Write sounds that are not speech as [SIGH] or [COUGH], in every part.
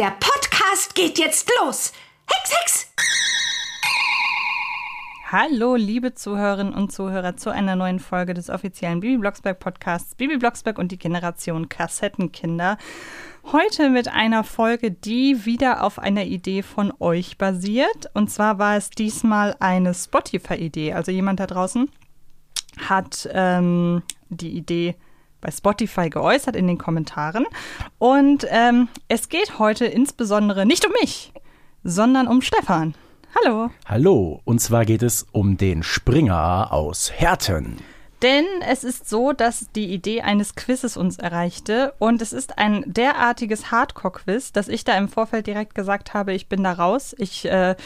der Podcast geht jetzt los. Hex, Hex! Hallo, liebe Zuhörerinnen und Zuhörer, zu einer neuen Folge des offiziellen Bibi Blocksberg Podcasts Bibi Blocksberg und die Generation Kassettenkinder. Heute mit einer Folge, die wieder auf einer Idee von euch basiert. Und zwar war es diesmal eine Spotify-Idee. Also jemand da draußen hat ähm, die Idee bei Spotify geäußert in den Kommentaren. Und ähm, es geht heute insbesondere nicht um mich, sondern um Stefan. Hallo. Hallo, und zwar geht es um den Springer aus Herten. Denn es ist so, dass die Idee eines Quizzes uns erreichte und es ist ein derartiges Hardcore-Quiz, dass ich da im Vorfeld direkt gesagt habe, ich bin da raus. Ich äh,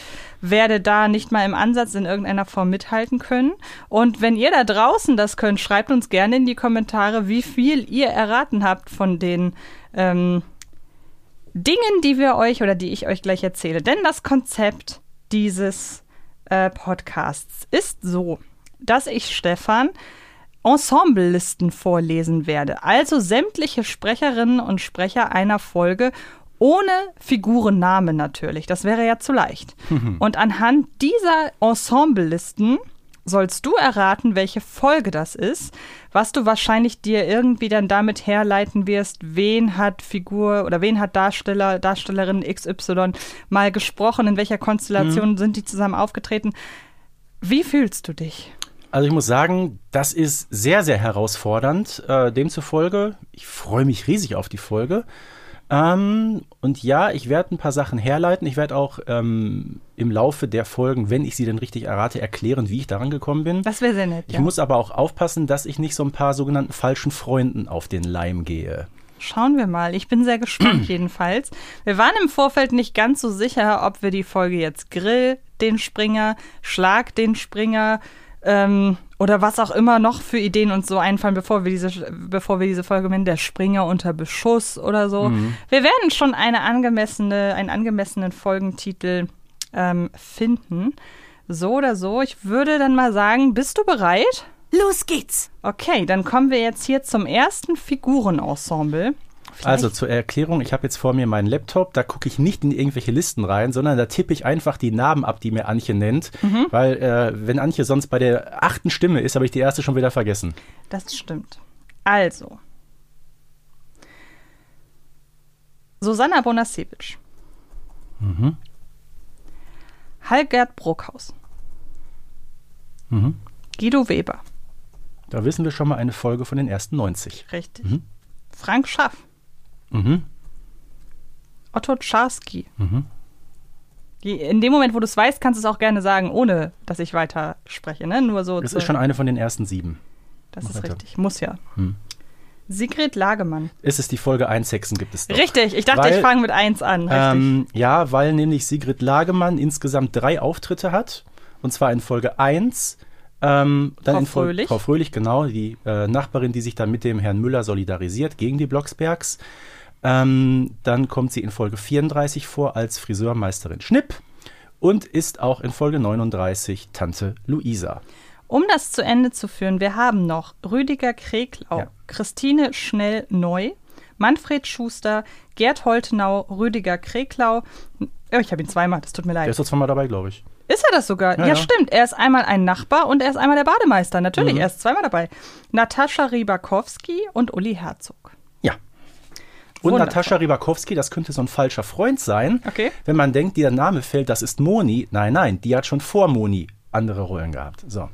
werde da nicht mal im Ansatz in irgendeiner Form mithalten können. Und wenn ihr da draußen das könnt, schreibt uns gerne in die Kommentare, wie viel ihr erraten habt von den ähm, Dingen, die wir euch oder die ich euch gleich erzähle. Denn das Konzept dieses äh, Podcasts ist so, dass ich Stefan Ensemblelisten vorlesen werde. Also sämtliche Sprecherinnen und Sprecher einer Folge ohne Figurenname natürlich. Das wäre ja zu leicht. und anhand dieser Ensemblelisten sollst du erraten, welche Folge das ist, was du wahrscheinlich dir irgendwie dann damit herleiten wirst, wen hat Figur oder wen hat Darsteller, Darstellerin XY mal gesprochen, in welcher Konstellation mhm. sind die zusammen aufgetreten. Wie fühlst du dich? Also ich muss sagen, das ist sehr, sehr herausfordernd. Äh, demzufolge, ich freue mich riesig auf die Folge. Ähm, und ja, ich werde ein paar Sachen herleiten. Ich werde auch ähm, im Laufe der Folgen, wenn ich sie denn richtig errate, erklären, wie ich daran gekommen bin. Das wäre sehr nett. Ich ja. muss aber auch aufpassen, dass ich nicht so ein paar sogenannten falschen Freunden auf den Leim gehe. Schauen wir mal. Ich bin sehr gespannt [CLEARS THROAT] jedenfalls. Wir waren im Vorfeld nicht ganz so sicher, ob wir die Folge jetzt Grill den Springer, Schlag den Springer, ähm, oder was auch immer noch für Ideen uns so einfallen, bevor wir diese, bevor wir diese Folge nennen, der Springer unter Beschuss oder so. Mhm. Wir werden schon eine angemessene, einen angemessenen Folgentitel ähm, finden. So oder so. Ich würde dann mal sagen, bist du bereit? Los geht's! Okay, dann kommen wir jetzt hier zum ersten Figurenensemble. Vielleicht? Also zur Erklärung, ich habe jetzt vor mir meinen Laptop, da gucke ich nicht in irgendwelche Listen rein, sondern da tippe ich einfach die Namen ab, die mir Antje nennt, mhm. weil äh, wenn Antje sonst bei der achten Stimme ist, habe ich die erste schon wieder vergessen. Das stimmt. Also. Susanna Bonasewicz. Mhm. Hallgerd Bruckhaus. Mhm. Guido Weber. Da wissen wir schon mal eine Folge von den ersten 90. Richtig. Mhm. Frank Schaff. Mhm. Otto Czarski. Mhm. In dem Moment, wo du es weißt, kannst du es auch gerne sagen, ohne dass ich weiter spreche. Ne? Nur so das ist schon eine von den ersten sieben. Das Mach ist weiter. richtig. Muss ja. Hm. Sigrid Lagemann. Ist es die Folge 1 Hexen gibt es doch. Richtig, ich dachte, weil, ich fange mit 1 an. Ähm, ja, weil nämlich Sigrid Lagemann insgesamt drei Auftritte hat. Und zwar in Folge 1. Ähm, dann Frau Fröhlich. Frau Fröhlich, genau, die äh, Nachbarin, die sich dann mit dem Herrn Müller solidarisiert gegen die Blocksbergs. Ähm, dann kommt sie in Folge 34 vor als Friseurmeisterin Schnipp und ist auch in Folge 39 Tante Luisa. Um das zu Ende zu führen, wir haben noch Rüdiger Kreklau, ja. Christine Schnell-Neu, Manfred Schuster, Gerd Holtenau, Rüdiger Kreklau. Oh, ich habe ihn zweimal, das tut mir leid. Der ist doch zweimal dabei, glaube ich. Ist er das sogar? Ja, ja, ja, stimmt. Er ist einmal ein Nachbar und er ist einmal der Bademeister. Natürlich, mhm. er ist zweimal dabei. Natascha Rybakowski und Uli Herzog. Und Wundervoll. Natascha Rybakowski, das könnte so ein falscher Freund sein. Okay. Wenn man denkt, der Name fällt, das ist Moni. Nein, nein, die hat schon vor Moni andere Rollen gehabt. So.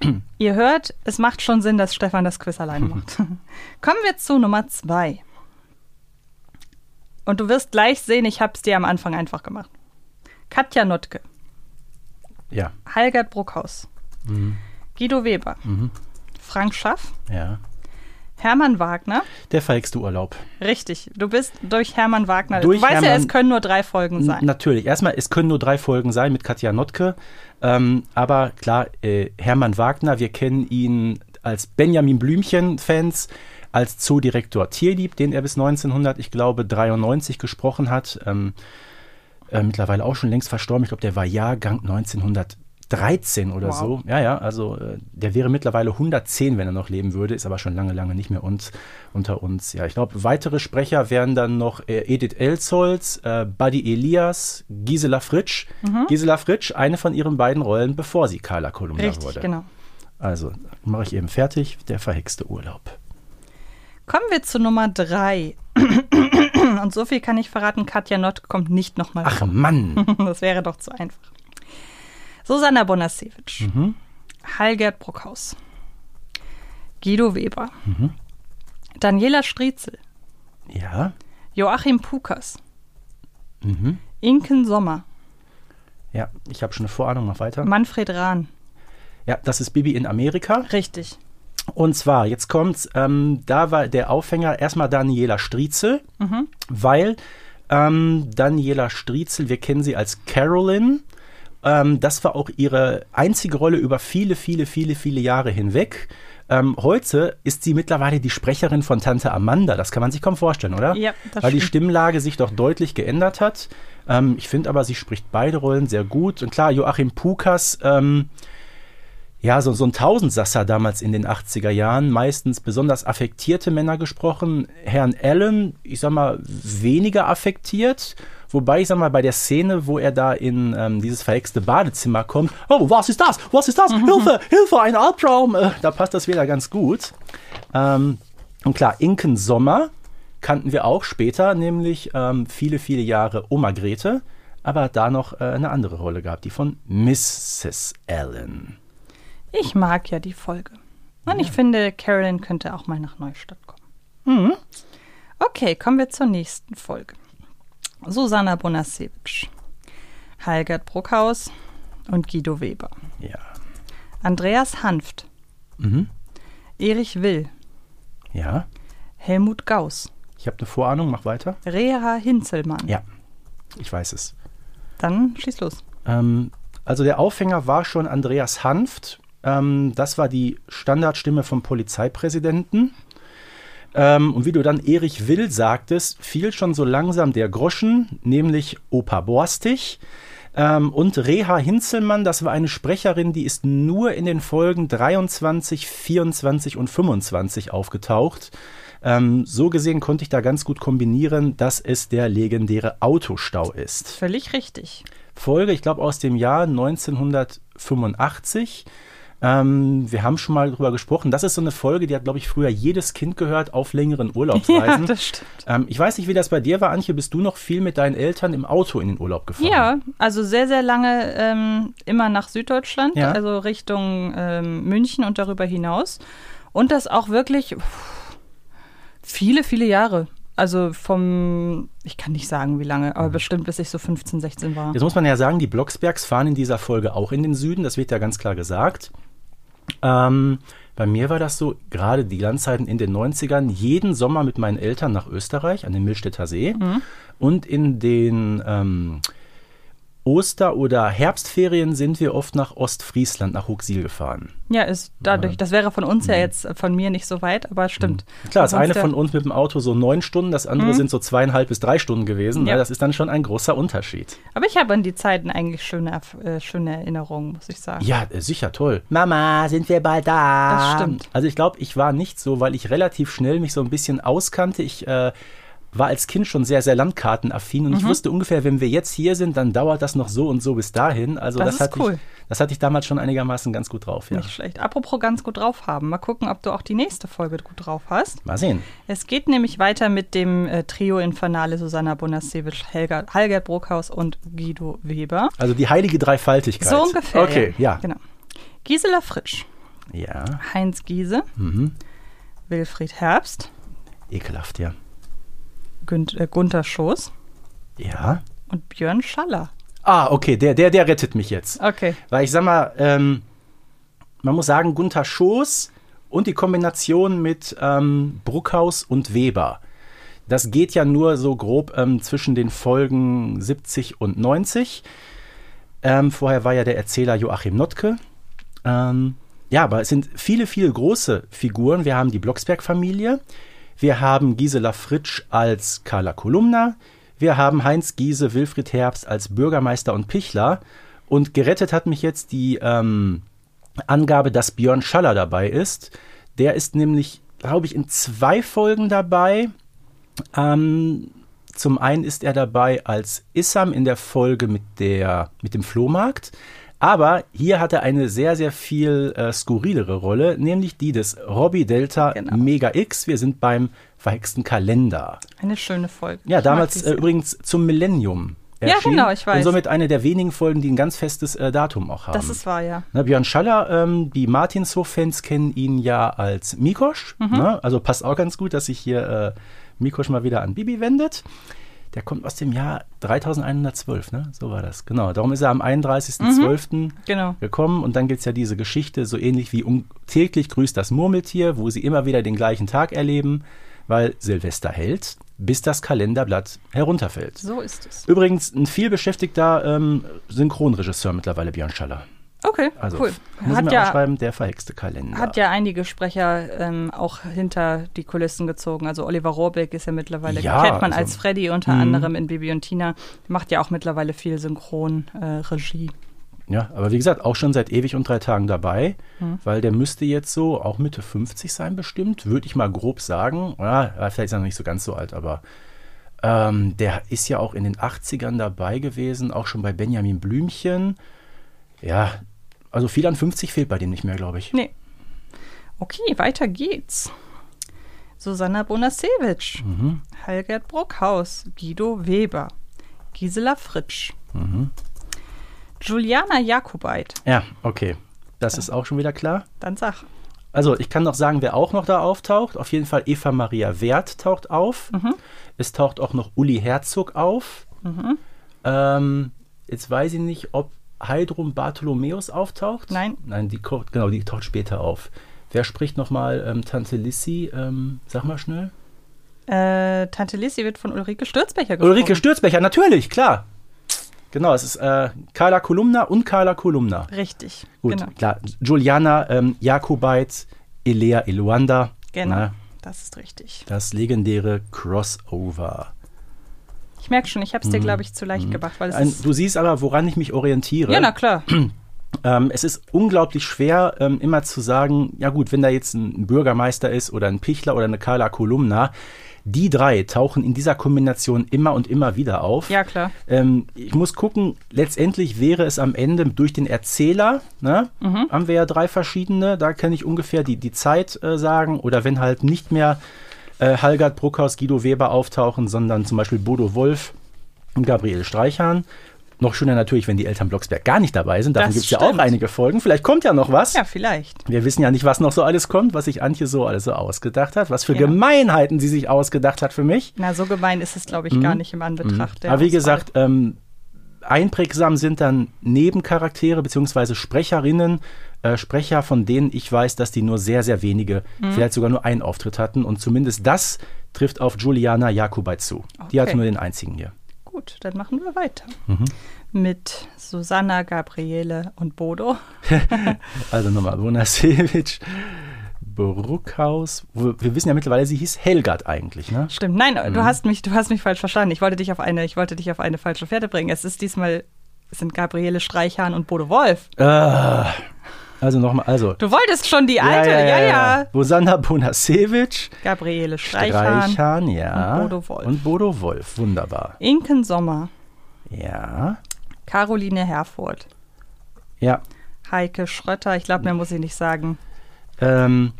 [CLEARS THROAT] Ihr hört, es macht schon Sinn, dass Stefan das Quiz alleine [LAUGHS] macht. [LAUGHS] Kommen wir zu Nummer zwei. Und du wirst gleich sehen, ich habe es dir am Anfang einfach gemacht. Katja Notke. Ja. Halgert Bruckhaus. Mhm. Guido Weber. Mhm. Frank Schaff. Ja. Hermann Wagner. Der feigste Urlaub. Richtig. Du bist durch Hermann Wagner. Durch du weißt Hermann, ja, es können nur drei Folgen sein. Natürlich. Erstmal, es können nur drei Folgen sein mit Katja Notke. Ähm, aber klar, äh, Hermann Wagner, wir kennen ihn als Benjamin Blümchen-Fans, als Zoodirektor Tierlieb, den er bis 1900, ich glaube, 93 gesprochen hat. Ähm, äh, mittlerweile auch schon längst verstorben. Ich glaube, der war Jahrgang 1900. 13 oder wow. so. Ja, ja, also äh, der wäre mittlerweile 110, wenn er noch leben würde, ist aber schon lange, lange nicht mehr uns, unter uns. Ja, ich glaube, weitere Sprecher wären dann noch äh, Edith Elzholz, äh, Buddy Elias, Gisela Fritsch. Mhm. Gisela Fritsch, eine von ihren beiden Rollen, bevor sie Carla Kolumna Richtig, wurde. genau. Also, mache ich eben fertig, der verhexte Urlaub. Kommen wir zu Nummer drei. Und so viel kann ich verraten, Katja Nott kommt nicht nochmal Ach Mann. [LAUGHS] Das wäre doch zu einfach. Susanna Bonasewitsch. Mhm. Hallgerd Bruckhaus. Guido Weber. Mhm. Daniela Striezel. Ja. Joachim Pukas. Mhm. Inken Sommer. Ja, ich habe schon eine Vorahnung, mach weiter. Manfred Rahn. Ja, das ist Bibi in Amerika. Richtig. Und zwar, jetzt kommt's, ähm, da war der Aufhänger erstmal Daniela Striezel, mhm. weil ähm, Daniela Striezel, wir kennen sie als Carolyn. Ähm, das war auch ihre einzige Rolle über viele, viele, viele, viele Jahre hinweg. Ähm, heute ist sie mittlerweile die Sprecherin von Tante Amanda. Das kann man sich kaum vorstellen, oder? Ja, das Weil die Stimmlage sich doch deutlich geändert hat. Ähm, ich finde aber, sie spricht beide Rollen sehr gut. Und klar, Joachim Pukas, ähm, ja, so, so ein Tausendsasser damals in den 80er Jahren, meistens besonders affektierte Männer gesprochen. Herrn Allen, ich sag mal, weniger affektiert. Wobei, ich sag mal, bei der Szene, wo er da in ähm, dieses verhexte Badezimmer kommt, oh, was ist das? Was ist das? Mhm. Hilfe, Hilfe, ein Albtraum! Äh, da passt das wieder ganz gut. Ähm, und klar, Inken Sommer kannten wir auch später, nämlich ähm, viele, viele Jahre Oma Grete, aber da noch äh, eine andere Rolle gehabt, die von Mrs. Allen. Ich mag ja die Folge. Und ja. ich finde, Carolyn könnte auch mal nach Neustadt kommen. Mhm. Okay, kommen wir zur nächsten Folge. Susanna Bonasewitsch, Heilgert Bruckhaus und Guido Weber. Ja. Andreas Hanft. Mhm. Erich Will. Ja. Helmut Gauss. Ich habe eine Vorahnung, mach weiter. Reha Hinzelmann. Ja, ich weiß es. Dann schieß los. Ähm, also der Aufhänger war schon Andreas Hanft. Ähm, das war die Standardstimme vom Polizeipräsidenten. Ähm, und wie du dann Erich Will sagtest, fiel schon so langsam der Groschen, nämlich Opa Borstig. Ähm, und Reha Hinzelmann, das war eine Sprecherin, die ist nur in den Folgen 23, 24 und 25 aufgetaucht. Ähm, so gesehen konnte ich da ganz gut kombinieren, dass es der legendäre Autostau ist. Völlig richtig. Folge, ich glaube, aus dem Jahr 1985. Ähm, wir haben schon mal drüber gesprochen. Das ist so eine Folge, die hat, glaube ich, früher jedes Kind gehört auf längeren Urlaubsreisen. [LAUGHS] Ja, das stimmt. Ähm, ich weiß nicht, wie das bei dir war, Antje. Bist du noch viel mit deinen Eltern im Auto in den Urlaub gefahren? Ja, also sehr, sehr lange ähm, immer nach Süddeutschland, ja. also Richtung ähm, München und darüber hinaus. Und das auch wirklich pff, viele, viele Jahre. Also vom, ich kann nicht sagen, wie lange, aber mhm. bestimmt bis ich so 15, 16 war. Jetzt muss man ja sagen, die Blocksbergs fahren in dieser Folge auch in den Süden, das wird ja ganz klar gesagt. Ähm, bei mir war das so, gerade die Landzeiten in den 90ern, jeden Sommer mit meinen Eltern nach Österreich an den Millstätter See mhm. und in den ähm, Oster- oder Herbstferien sind wir oft nach Ostfriesland, nach Huxil gefahren. Ja, ist dadurch, das wäre von uns ja mhm. jetzt von mir nicht so weit, aber stimmt. Mhm. Klar, das eine von uns mit dem Auto so neun Stunden, das andere mhm. sind so zweieinhalb bis drei Stunden gewesen. Ja. Das ist dann schon ein großer Unterschied. Aber ich habe an die Zeiten eigentlich schöne, äh, schöne Erinnerungen, muss ich sagen. Ja, äh, sicher, toll. Mama, sind wir bald da? Das stimmt. Also ich glaube, ich war nicht so, weil ich relativ schnell mich so ein bisschen auskannte. Ich äh, war als Kind schon sehr, sehr landkartenaffin und mhm. ich wusste ungefähr, wenn wir jetzt hier sind, dann dauert das noch so und so bis dahin. Also das, das hatte cool. ich, das hatte ich damals schon einigermaßen ganz gut drauf. Ja. Nicht schlecht. Apropos ganz gut drauf haben. Mal gucken, ob du auch die nächste Folge gut drauf hast. Mal sehen. Es geht nämlich weiter mit dem äh, Trio Infernale Susanna Bonasewicz, Helga, Halgert Bruckhaus und Guido Weber. Also die heilige Dreifaltigkeit. So ungefähr. Okay, ja. ja. Genau. Gisela Fritsch. Ja. Heinz Giese. Mhm. Wilfried Herbst. Ekelhaft, ja. Äh, Gunther Schoß. Ja. Und Björn Schaller. Ah, okay, der, der, der rettet mich jetzt. Okay. Weil ich sag mal, ähm, man muss sagen, Gunther Schoß und die Kombination mit ähm, Bruckhaus und Weber. Das geht ja nur so grob ähm, zwischen den Folgen 70 und 90. Ähm, vorher war ja der Erzähler Joachim Notke. Ähm, ja, aber es sind viele, viele große Figuren. Wir haben die Blocksberg-Familie, wir haben Gisela Fritsch als Carla Kolumna. Wir haben Heinz Giese, Wilfried Herbst als Bürgermeister und Pichler. Und gerettet hat mich jetzt die ähm, Angabe, dass Björn Schaller dabei ist. Der ist nämlich, glaube ich, in zwei Folgen dabei. Ähm, zum einen ist er dabei als Issam in der Folge mit, der, mit dem Flohmarkt. Aber hier hat er eine sehr, sehr viel äh, skurrilere Rolle, nämlich die des Robbie Delta genau. Mega X. Wir sind beim verhexten Kalender. Eine schöne Folge. Ja, ich damals äh, übrigens zum Millennium. Erschien. Ja, genau, ich weiß. Und somit eine der wenigen Folgen, die ein ganz festes äh, Datum auch haben. Das ist wahr, ja. Na, Björn Schaller, ähm, die Martinshof-Fans kennen ihn ja als Mikosch. Mhm. Ne? Also passt auch ganz gut, dass sich hier äh, Mikosch mal wieder an Bibi wendet. Der kommt aus dem Jahr 3112, ne? So war das. Genau. Darum ist er am 31.12. Mhm, genau. gekommen. Und dann gibt es ja diese Geschichte, so ähnlich wie um, täglich grüßt das Murmeltier, wo sie immer wieder den gleichen Tag erleben, weil Silvester hält, bis das Kalenderblatt herunterfällt. So ist es. Übrigens ein vielbeschäftigter ähm, Synchronregisseur mittlerweile, Björn Schaller. Okay, also, cool. Muss hat ja, aufschreiben, der verhexte Kalender. Hat ja einige Sprecher ähm, auch hinter die Kulissen gezogen. Also Oliver Rohrbeck ist ja mittlerweile, ja, kennt man also, als Freddy unter mh. anderem in Bibi und Tina. Macht ja auch mittlerweile viel Synchronregie. Äh, ja, aber wie gesagt, auch schon seit ewig und drei Tagen dabei, hm. weil der müsste jetzt so auch Mitte 50 sein bestimmt, würde ich mal grob sagen. Ja, vielleicht ist er noch nicht so ganz so alt, aber ähm, der ist ja auch in den 80ern dabei gewesen, auch schon bei Benjamin Blümchen. Ja, also viel an 50 fehlt bei dem nicht mehr, glaube ich. Nee. Okay, weiter geht's. Susanna Bonasewitsch, mhm. Halgert Bruckhaus, Guido Weber, Gisela Fritsch, mhm. Juliana Jakobait. Ja, okay. Das ja. ist auch schon wieder klar. Dann sag. Also, ich kann noch sagen, wer auch noch da auftaucht. Auf jeden Fall Eva Maria Wert taucht auf. Mhm. Es taucht auch noch Uli Herzog auf. Mhm. Ähm, jetzt weiß ich nicht, ob Heidrum Bartholomäus auftaucht? Nein. Nein, die, genau, die taucht später auf. Wer spricht nochmal ähm, Tante Lissi? Ähm, sag mal schnell. Äh, Tante Lissi wird von Ulrike Stürzbecher gesprochen. Ulrike Stürzbecher, natürlich, klar. Genau, es ist äh, Carla Kolumna und Carla Kolumna. Richtig. Gut, genau. klar. Juliana ähm, Jakobait, Elea Eluanda. Genau, na, das ist richtig. Das legendäre Crossover. Ich merke schon, ich habe es dir, mhm. glaube ich, zu leicht mhm. gemacht. Weil es du siehst aber, woran ich mich orientiere. Ja, na klar. [CLEARS THROAT] Ähm, es ist unglaublich schwer, ähm, immer zu sagen, ja gut, wenn da jetzt ein Bürgermeister ist oder ein Pichler oder eine Carla Kolumna, die drei tauchen in dieser Kombination immer und immer wieder auf. Ja, klar. Ähm, ich muss gucken, letztendlich wäre es am Ende durch den Erzähler, ne, mhm. haben wir ja drei verschiedene, da kann ich ungefähr die, die Zeit äh, sagen. Oder wenn halt nicht mehr äh, Halgard Bruckhaus, Guido Weber auftauchen, sondern zum Beispiel Bodo Wolf und Gabriel Streichhahn. Noch schöner natürlich, wenn die Eltern Blocksberg gar nicht dabei sind. Davon gibt es ja auch einige Folgen. Vielleicht kommt ja noch was. Ja, vielleicht. Wir wissen ja nicht, was noch so alles kommt, was sich Antje so alles so ausgedacht hat, was für ja. Gemeinheiten sie sich ausgedacht hat für mich. Na, so gemein ist es, glaube ich, mhm. gar nicht im Anbetracht. Mhm. Aber wie gesagt, ähm, einprägsam sind dann Nebencharaktere bzw. Sprecherinnen, äh, Sprecher, von denen ich weiß, dass die nur sehr, sehr wenige, mhm. vielleicht sogar nur einen Auftritt hatten. Und zumindest das trifft auf Juliana Jakobay zu. Okay. Die hatte nur den einzigen hier. Gut, dann machen wir weiter. Mhm. Mit Susanna, Gabriele und Bodo. [LAUGHS] also nochmal, Bonasewitsch. Bruckhaus. Wir wissen ja mittlerweile, sie hieß Helgard eigentlich, ne? Stimmt. Nein, mhm. du hast mich, du hast mich falsch verstanden. Ich wollte dich auf eine, ich wollte dich auf eine falsche Fährte bringen. Es ist diesmal es sind Gabriele Streichhahn und Bodo Wolf. Äh, also nochmal, also. Du wolltest schon die alte, ja, ja. ja, ja. Bosanna Bonasewitsch. Gabriele Streichhahn. Streichhahn, ja. Und Bodo Wolf. Und Bodo Wolf, wunderbar. Inken Sommer. Ja. Caroline Herfurth. Ja. Heike Schrötter, ich glaube, mehr muss ich nicht sagen. Ähm,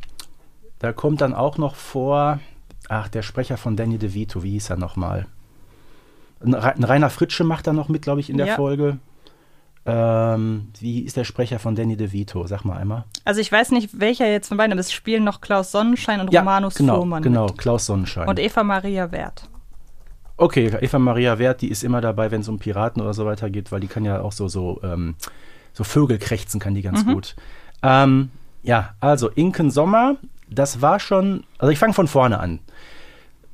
da kommt dann auch noch vor, ach, der Sprecher von Danny DeVito, wie hieß er nochmal? Ein Rainer Fritsche macht da noch mit, glaube ich, in der ja. Folge. Ähm, wie ist der Sprecher von Danny DeVito? Sag mal einmal. Also ich weiß nicht, welcher jetzt von beiden, aber es spielen noch Klaus Sonnenschein und ja, Romanus genau, Fuhrmann. Genau, mit. Klaus Sonnenschein. Und Eva Maria Wert. Okay, Eva Maria Wert, die ist immer dabei, wenn es um Piraten oder so weiter geht, weil die kann ja auch so, so, ähm, so Vögel krächzen kann die ganz mhm. gut. Ähm, ja, also Inken Sommer, das war schon, also ich fange von vorne an.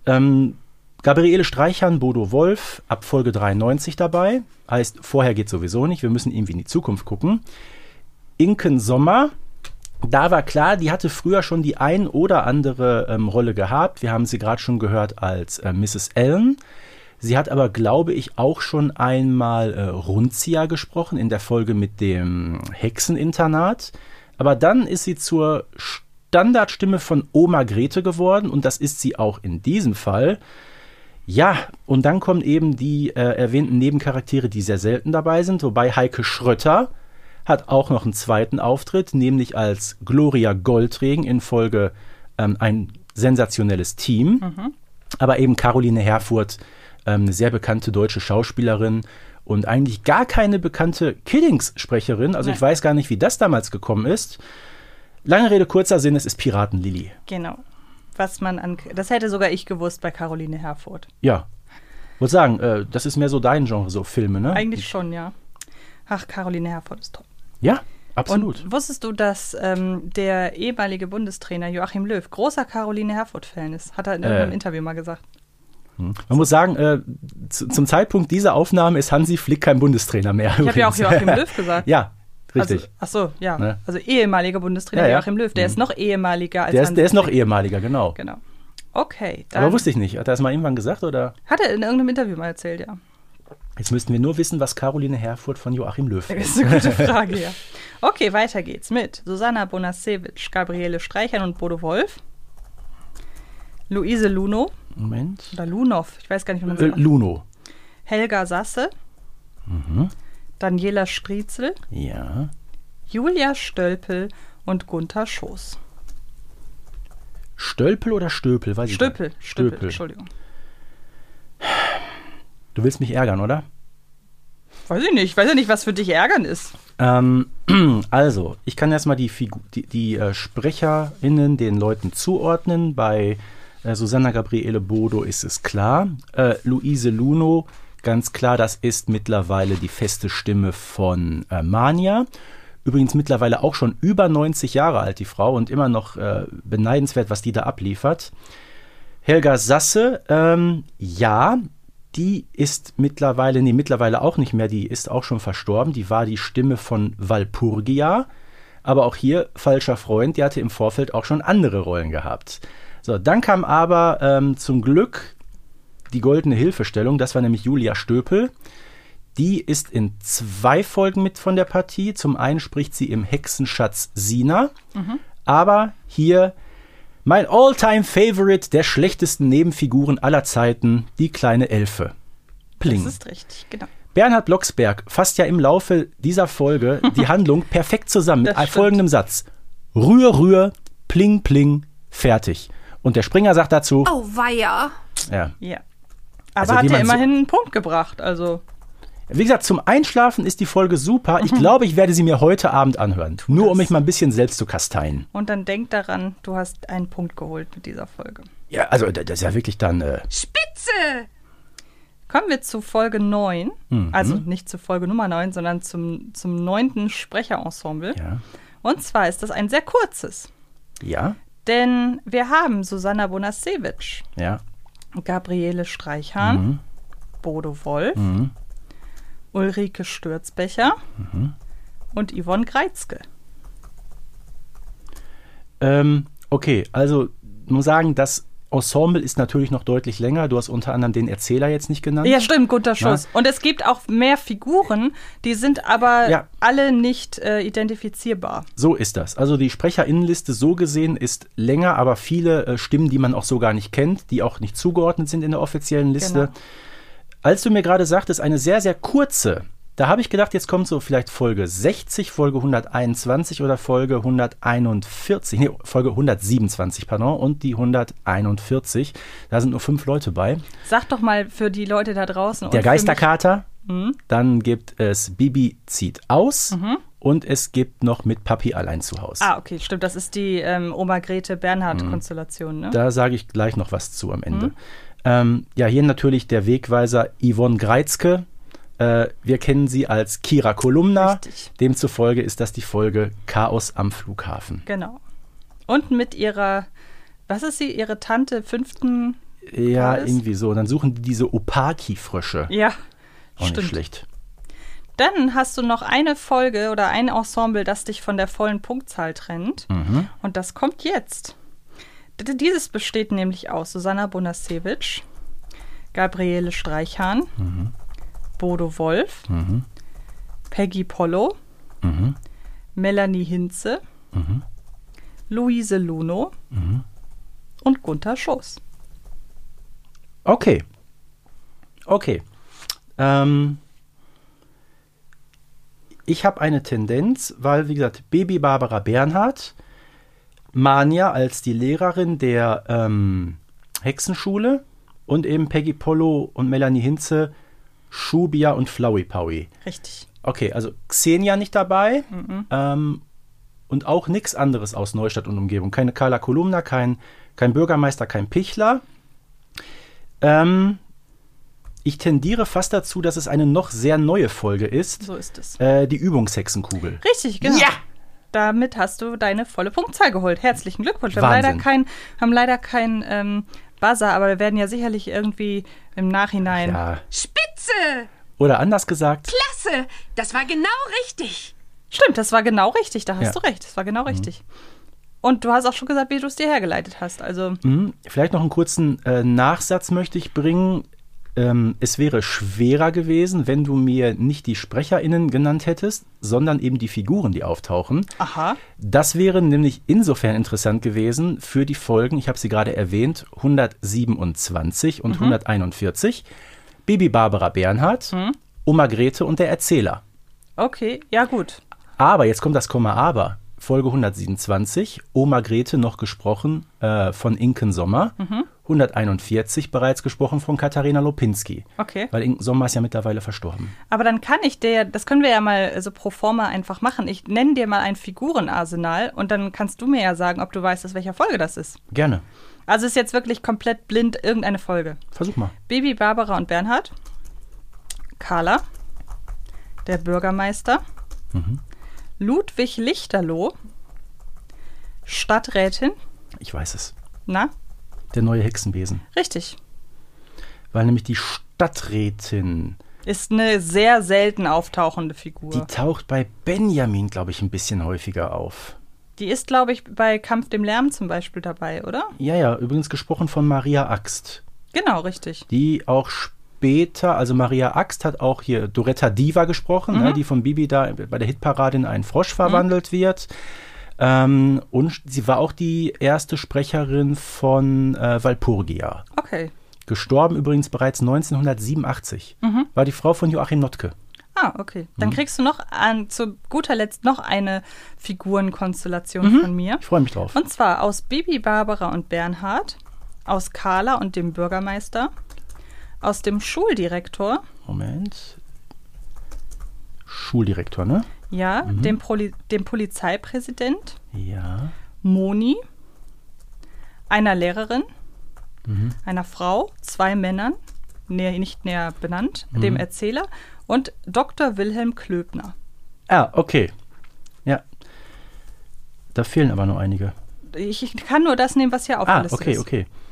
Ähm, Gabriele Streichern, Bodo Wolf, ab Folge 93 dabei. Heißt, vorher geht sowieso nicht, wir müssen irgendwie in die Zukunft gucken. Inken Sommer, da war klar, die hatte früher schon die ein oder andere ähm, Rolle gehabt. Wir haben sie gerade schon gehört als äh, Mrs. Allen. Sie hat aber, glaube ich, auch schon einmal äh, Runzia gesprochen in der Folge mit dem Hexeninternat. Aber dann ist sie zur Standardstimme von Oma Grete geworden und das ist sie auch in diesem Fall. Ja, und dann kommen eben die äh, erwähnten Nebencharaktere, die sehr selten dabei sind, wobei Heike Schrötter hat auch noch einen zweiten Auftritt, nämlich als Gloria Goldregen in Folge ähm, ein sensationelles Team. Mhm. Aber eben Caroline Herfurth, ähm, eine sehr bekannte deutsche Schauspielerin und eigentlich gar keine bekannte Killings-Sprecherin. Also Nein. ich weiß gar nicht, wie das damals gekommen ist. Lange Rede, kurzer Sinn, es ist Piraten-Lilly. Genau was man an. Das hätte sogar ich gewusst bei Caroline Herfurth. Ja. Wollte sagen, äh, das ist mehr so dein Genre, so Filme, ne? Eigentlich schon, ja. Ach, Caroline Herfurth ist toll. Ja, absolut. Und wusstest du, dass ähm, der ehemalige Bundestrainer Joachim Löw großer Caroline Herfurth-Fan ist? Hat er in äh. irgendeinem Interview mal gesagt. Hm. Man muss sagen, äh, zu, zum Zeitpunkt dieser Aufnahme ist Hansi Flick kein Bundestrainer mehr. Ich habe ja auch Joachim [LAUGHS] Löw gesagt. ja, Richtig. Also, ach so, ja. Ne? Also ehemaliger Bundestrainer ja, ja. Joachim Löw. Der mhm. ist noch ehemaliger als der ist, der ist noch ehemaliger, genau. Genau. Okay. Aber wusste ich nicht. Hat er das mal irgendwann gesagt oder? Hat er in irgendeinem Interview mal erzählt, ja. Jetzt müssten wir nur wissen, was Caroline Herfurth von Joachim Löw ist. Das ist eine gute [LAUGHS] Frage, ja. Okay, weiter geht's mit Susanna Bonasewicz, Gabriele Streichern und Bodo Wolf. Luise Luno. Moment. Oder Lunov, ich weiß gar nicht, wie man sagt. Luno. Helga Sasse. Mhm. Daniela Striezel. Ja. Julia Stölpel und Gunther Schoß. Stölpel oder Stöpel? Weiß Stöpel, ich Stöpel, Stöpel, Entschuldigung. Du willst mich ärgern, oder? Weiß ich nicht. Ich weiß ja nicht, was für dich ärgern ist. Ähm, [CLEARS THROAT] also, ich kann erstmal die, Figu die, die äh, SprecherInnen den Leuten zuordnen. Bei äh, Susanna Gabriele Bodo ist es klar. Äh, Luise Luno ganz klar, das ist mittlerweile die feste Stimme von äh, Mania. Übrigens mittlerweile auch schon über 90 Jahre alt, die Frau, und immer noch äh, beneidenswert, was die da abliefert. Helga Sasse, ähm, ja, die ist mittlerweile, nee, mittlerweile auch nicht mehr, die ist auch schon verstorben. Die war die Stimme von Walpurgia. Aber auch hier, falscher Freund, die hatte im Vorfeld auch schon andere Rollen gehabt. So, dann kam aber ähm, zum Glück die goldene Hilfestellung. Das war nämlich Julia Stöpel. Die ist in zwei Folgen mit von der Partie. Zum einen spricht sie im Hexenschatz Sina, mhm. aber hier mein Alltime favorite der schlechtesten Nebenfiguren aller Zeiten, die kleine Elfe. Pling. Das ist richtig, genau. Bernhard Blocksberg fasst ja im Laufe dieser Folge die [LAUGHS] Handlung perfekt zusammen mit folgendem Satz. Rühr, rühr, pling, pling, fertig. Und der Springer sagt dazu. Oh, weia. Ja. Ja. Aber also, hat ja immerhin so einen Punkt gebracht, also. Wie gesagt, zum Einschlafen ist die Folge super. Ich mhm. glaube, ich werde sie mir heute Abend anhören. Tu nur das. um mich mal ein bisschen selbst zu kasteien. Und dann denk daran, du hast einen Punkt geholt mit dieser Folge. Ja, also das ist ja wirklich dann. Äh Spitze! Kommen wir zu Folge 9. Mhm. Also nicht zu Folge Nummer 9, sondern zum, zum neunten Sprecherensemble. Ja. Und zwar ist das ein sehr kurzes. Ja. Denn wir haben Susanna Bonasewicz. Ja. Gabriele Streichhahn, mhm. Bodo Wolf, mhm. Ulrike Stürzbecher mhm. und Yvonne Greizke. Ähm, okay, also muss sagen, das Ensemble ist natürlich noch deutlich länger. Du hast unter anderem den Erzähler jetzt nicht genannt. Ja, stimmt, Gunter Schuss. Ja. Und es gibt auch mehr Figuren, die sind aber ja. alle nicht äh, identifizierbar. So ist das. Also die Sprecherinnenliste so gesehen ist länger, aber viele äh, Stimmen, die man auch so gar nicht kennt, die auch nicht zugeordnet sind in der offiziellen Liste. Genau. Als du mir gerade sagtest, eine sehr, sehr kurze da habe ich gedacht, jetzt kommt so vielleicht Folge 60, Folge 121 oder Folge 141, nee, Folge 127, pardon, und die 141. Da sind nur fünf Leute bei. Sag doch mal für die Leute da draußen. Der Geisterkater. Mhm. Dann gibt es Bibi zieht aus. Mhm. Und es gibt noch mit Papi allein zu Hause. Ah, okay, stimmt. Das ist die ähm, Oma Grete Bernhard-Konstellation, ne? Da sage ich gleich noch was zu am Ende. Mhm. Ähm, ja, hier natürlich der Wegweiser Yvonne Greizke, äh, wir kennen sie als Kira Kolumna. Richtig. Demzufolge ist das die Folge Chaos am Flughafen. Genau. Und mit ihrer, was ist sie, ihre Tante fünften? Ja, irgendwie so. Und dann suchen die diese Opaki-Frösche. Ja. Auch stimmt. nicht schlecht. Dann hast du noch eine Folge oder ein Ensemble, das dich von der vollen Punktzahl trennt. Mhm. Und das kommt jetzt. Dieses besteht nämlich aus Susanna Bonasewicz, Gabriele Streichhahn, mhm. Bodo Wolf, mhm. Peggy Pollo, mhm. Melanie Hinze, mhm. Luise Luno mhm. und Gunther Schoß. Okay. Okay. Ähm, ich habe eine Tendenz, weil, wie gesagt, Baby Barbara Bernhardt, Mania als die Lehrerin der ähm, Hexenschule und eben Peggy Polo und Melanie Hinze, Schubia und Flowey Powie. Richtig. Okay, also Xenia nicht dabei mhm. ähm, und auch nichts anderes aus Neustadt und Umgebung. Keine Carla Kolumna, kein, kein Bürgermeister, kein Pichler. Ähm, ich tendiere fast dazu, dass es eine noch sehr neue Folge ist. So ist es. Äh, die Übungshexenkugel. Richtig, genau. Ja! Damit hast du deine volle Punktzahl geholt. Herzlichen Glückwunsch. Wir haben leider kein, haben leider kein ähm, Buzzer, aber wir werden ja sicherlich irgendwie im Nachhinein. Ja. Spitze! Oder anders gesagt. Klasse! Das war genau richtig. Stimmt, das war genau richtig. Da hast ja. du recht. Das war genau mhm. richtig. Und du hast auch schon gesagt, wie du es dir hergeleitet hast. Also mhm. Vielleicht noch einen kurzen äh, Nachsatz möchte ich bringen ähm, es wäre schwerer gewesen, wenn du mir nicht die SprecherInnen genannt hättest, sondern eben die Figuren, die auftauchen. Aha. Das wäre nämlich insofern interessant gewesen für die Folgen, ich habe sie gerade erwähnt, 127 und mhm. 141. Bibi Barbara Bernhard, mhm. Oma Grete und der Erzähler. Okay, ja gut. Aber, jetzt kommt das Komma Aber. Folge 127, Oma Grete noch gesprochen äh, von Inken Sommer. Mhm. 141 bereits gesprochen von Katharina Lopinski. Okay. Weil Inken Sommer ist ja mittlerweile verstorben. Aber dann kann ich dir, das können wir ja mal so pro forma einfach machen. Ich nenne dir mal ein Figurenarsenal und dann kannst du mir ja sagen, ob du weißt, aus welcher Folge das ist. Gerne. Also ist jetzt wirklich komplett blind irgendeine Folge. Versuch mal. Baby, Barbara und Bernhard. Carla. Der Bürgermeister. Mhm. Ludwig Lichterloh, Stadträtin. Ich weiß es. Na? Der neue Hexenwesen. Richtig. Weil nämlich die Stadträtin ist eine sehr selten auftauchende Figur. Die taucht bei Benjamin, glaube ich, ein bisschen häufiger auf. Die ist, glaube ich, bei Kampf dem Lärm zum Beispiel dabei, oder? Ja, ja, übrigens gesprochen von Maria Axt. Genau, richtig. Die auch später, also Maria Axt hat auch hier Doretta Diva gesprochen, ne, mhm. ne, die von Bibi da bei der Hitparade in einen Frosch verwandelt mhm. wird. Ähm, und sie war auch die erste Sprecherin von äh, Walpurgia. Okay. Gestorben übrigens bereits 1987. Mhm. War die Frau von Joachim Notke. Ah, okay. Dann mhm. kriegst du noch an, zu guter Letzt noch eine Figurenkonstellation mhm. von mir. Ich freue mich drauf. Und zwar aus Bibi, Barbara und Bernhard, aus Carla und dem Bürgermeister, aus dem Schuldirektor. Moment. Schuldirektor, ne? Ja, mhm. dem, Poli dem Polizeipräsident. Ja. Moni. Einer Lehrerin. Mhm. Einer Frau. Zwei Männern. Näher, nicht näher benannt. Mhm. Dem Erzähler. Und Dr. Wilhelm Klöbner. Ah, okay. Ja. Da fehlen aber nur einige. Ich, ich kann nur das nehmen, was hier aufgelistet ah, okay, ist. okay, okay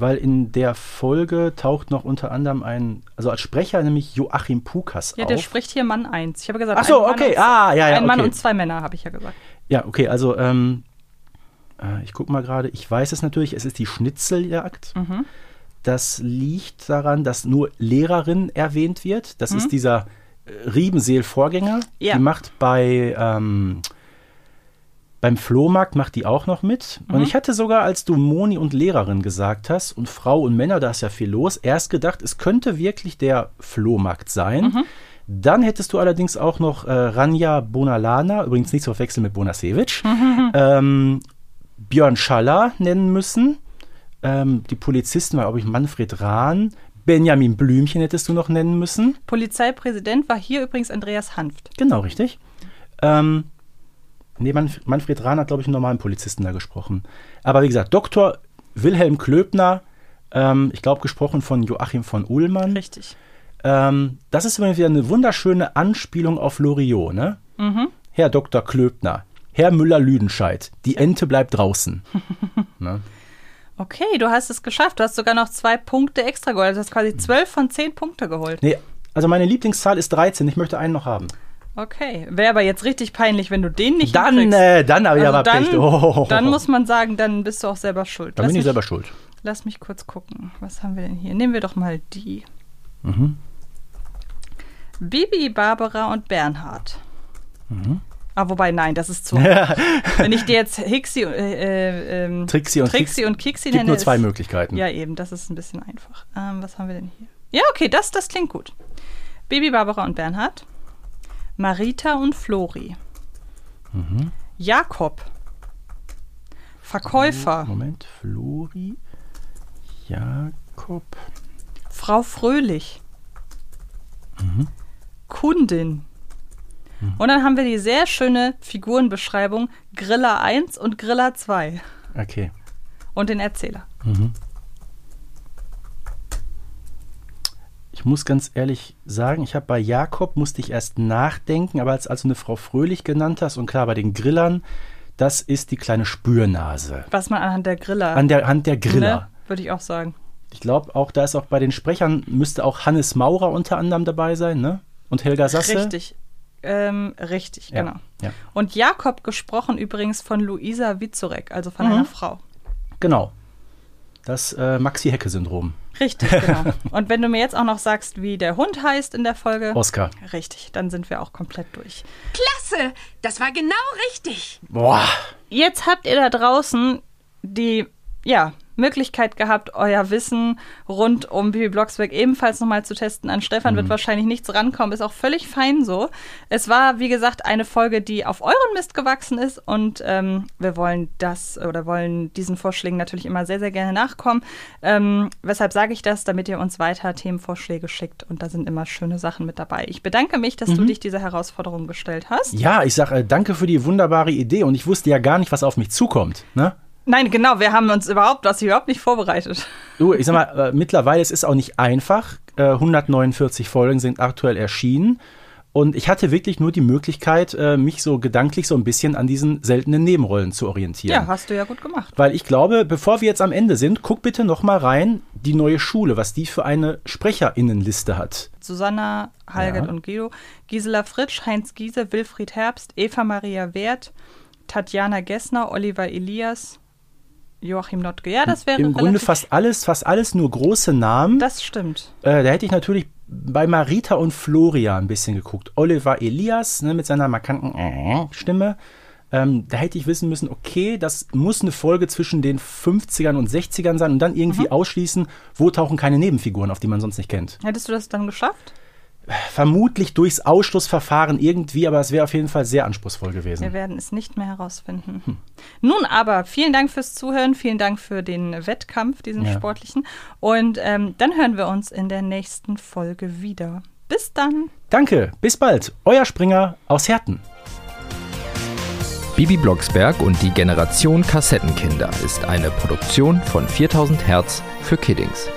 weil in der Folge taucht noch unter anderem ein, also als Sprecher nämlich Joachim Pukas ja, auf. Ja, der spricht hier Mann 1. Ich habe gesagt, Ach so, okay, und, ah, ja, ja. Ein okay. Mann und zwei Männer, habe ich ja gesagt. Ja, okay, also ähm, äh, ich gucke mal gerade, ich weiß es natürlich, es ist die Schnitzeljagd. Mhm. Das liegt daran, dass nur Lehrerin erwähnt wird. Das mhm. ist dieser äh, Riebenseel-Vorgänger. Ja. Die macht bei ähm, beim Flohmarkt macht die auch noch mit. Mhm. Und ich hatte sogar, als du Moni und Lehrerin gesagt hast und Frau und Männer, da ist ja viel los, erst gedacht, es könnte wirklich der Flohmarkt sein. Mhm. Dann hättest du allerdings auch noch äh, Ranja Bonalana, übrigens nicht zu verwechseln mit Bonasewicz, [LAUGHS] mhm. ähm, Björn Schaller nennen müssen. Ähm, die Polizisten war, glaube ich, Manfred Rahn. Benjamin Blümchen hättest du noch nennen müssen. Polizeipräsident war hier übrigens Andreas Hanft. Genau, richtig. Ähm, Nee, Manfred Rahn hat, glaube ich, einen normalen Polizisten da gesprochen. Aber wie gesagt, Dr. Wilhelm Klöbner, ähm, ich glaube, gesprochen von Joachim von Uhlmann. Richtig. Ähm, das ist übrigens wieder eine wunderschöne Anspielung auf Loriot, ne? Mhm. Herr Dr. Klöbner, Herr Müller-Lüdenscheid, die Ente bleibt draußen. [LAUGHS] ne? Okay, du hast es geschafft. Du hast sogar noch zwei Punkte extra geholt. Du hast quasi zwölf von zehn Punkte geholt. Nee, also meine Lieblingszahl ist 13. Ich möchte einen noch haben. Okay, wäre aber jetzt richtig peinlich, wenn du den nicht Dann, äh, dann habe ich also aber dann, Pech. Oh. Dann muss man sagen, dann bist du auch selber schuld. Dann Lass bin ich selber schuld. Lass mich kurz gucken. Was haben wir denn hier? Nehmen wir doch mal die. Mhm. Bibi, Barbara und Bernhard. Mhm. Ah, wobei, nein, das ist zu. [LAUGHS] Wenn ich dir jetzt Hixi, äh, äh, ähm, Trixie und, Trixie und Kixi nenne. gibt nur zwei ist, Möglichkeiten. Ja, eben, das ist ein bisschen einfach. Ähm, was haben wir denn hier? Ja, okay, das, das klingt gut. Bibi, Barbara und Bernhard. Marita und Flori. Mhm. Jakob. Verkäufer. Moment, Flori. Jakob. Frau Fröhlich. Mhm. Kundin. Mhm. Und dann haben wir die sehr schöne Figurenbeschreibung Griller 1 und Griller 2. Okay. Und den Erzähler. Mhm. Ich muss ganz ehrlich sagen, ich habe bei Jakob musste ich erst nachdenken, aber als, als du eine Frau Fröhlich genannt hast und klar bei den Grillern, das ist die kleine Spürnase. Was man anhand der Griller. An der Hand der Griller. Ne? Würde ich auch sagen. Ich glaube auch, da ist auch bei den Sprechern, müsste auch Hannes Maurer unter anderem dabei sein, ne? Und Helga Sasse. Richtig. Ähm, richtig, ja, genau. Ja. Und Jakob gesprochen übrigens von Luisa Witzorek, also von mhm. einer Frau. Genau. Das äh, Maxi-Hecke-Syndrom. Richtig, [LAUGHS] genau. Und wenn du mir jetzt auch noch sagst, wie der Hund heißt in der Folge. Oscar. Richtig, dann sind wir auch komplett durch. Klasse! Das war genau richtig. Boah. Jetzt habt ihr da draußen die, ja, Möglichkeit gehabt, euer Wissen rund um Bibi Blocksberg ebenfalls nochmal zu testen. An Stefan mhm. wird wahrscheinlich nichts rankommen, ist auch völlig fein so. Es war, wie gesagt, eine Folge, die auf euren Mist gewachsen ist und ähm, wir wollen das oder wollen diesen Vorschlägen natürlich immer sehr, sehr gerne nachkommen. Ähm, weshalb sage ich das? Damit ihr uns weiter Themenvorschläge schickt und da sind immer schöne Sachen mit dabei. Ich bedanke mich, dass mhm. du dich dieser Herausforderung gestellt hast. Ja, ich sage äh, danke für die wunderbare Idee und ich wusste ja gar nicht, was auf mich zukommt. Ne? Nein, genau, wir haben uns überhaupt, das überhaupt nicht vorbereitet. Du, ich sag mal, äh, mittlerweile es ist auch nicht einfach. Äh, 149 Folgen sind aktuell erschienen. Und ich hatte wirklich nur die Möglichkeit, äh, mich so gedanklich so ein bisschen an diesen seltenen Nebenrollen zu orientieren. Ja, hast du ja gut gemacht. Weil ich glaube, bevor wir jetzt am Ende sind, guck bitte noch mal rein, die neue Schule, was die für eine Sprecherinnenliste hat. Susanna, Halgert ja. und Guido, Gisela Fritsch, Heinz Giese, Wilfried Herbst, Eva Maria Wert, Tatjana Gessner, Oliver Elias, Joachim Notke. Ja, das wäre Im Grunde fast alles, fast alles nur große Namen. Das stimmt. Äh, da hätte ich natürlich bei Marita und Florian ein bisschen geguckt. Oliver Elias ne, mit seiner markanten äh, Stimme. Ähm, da hätte ich wissen müssen, okay, das muss eine Folge zwischen den 50ern und 60ern sein und dann irgendwie mhm. ausschließen, wo tauchen keine Nebenfiguren, auf die man sonst nicht kennt. Hättest du das dann geschafft? Vermutlich durchs Ausschlussverfahren irgendwie, aber es wäre auf jeden Fall sehr anspruchsvoll gewesen. Wir werden es nicht mehr herausfinden. Hm. Nun aber, vielen Dank fürs Zuhören, vielen Dank für den Wettkampf, diesen ja. sportlichen. Und ähm, dann hören wir uns in der nächsten Folge wieder. Bis dann. Danke, bis bald. Euer Springer aus Herten. Bibi Blocksberg und die Generation Kassettenkinder ist eine Produktion von 4000 Hertz für Kiddings.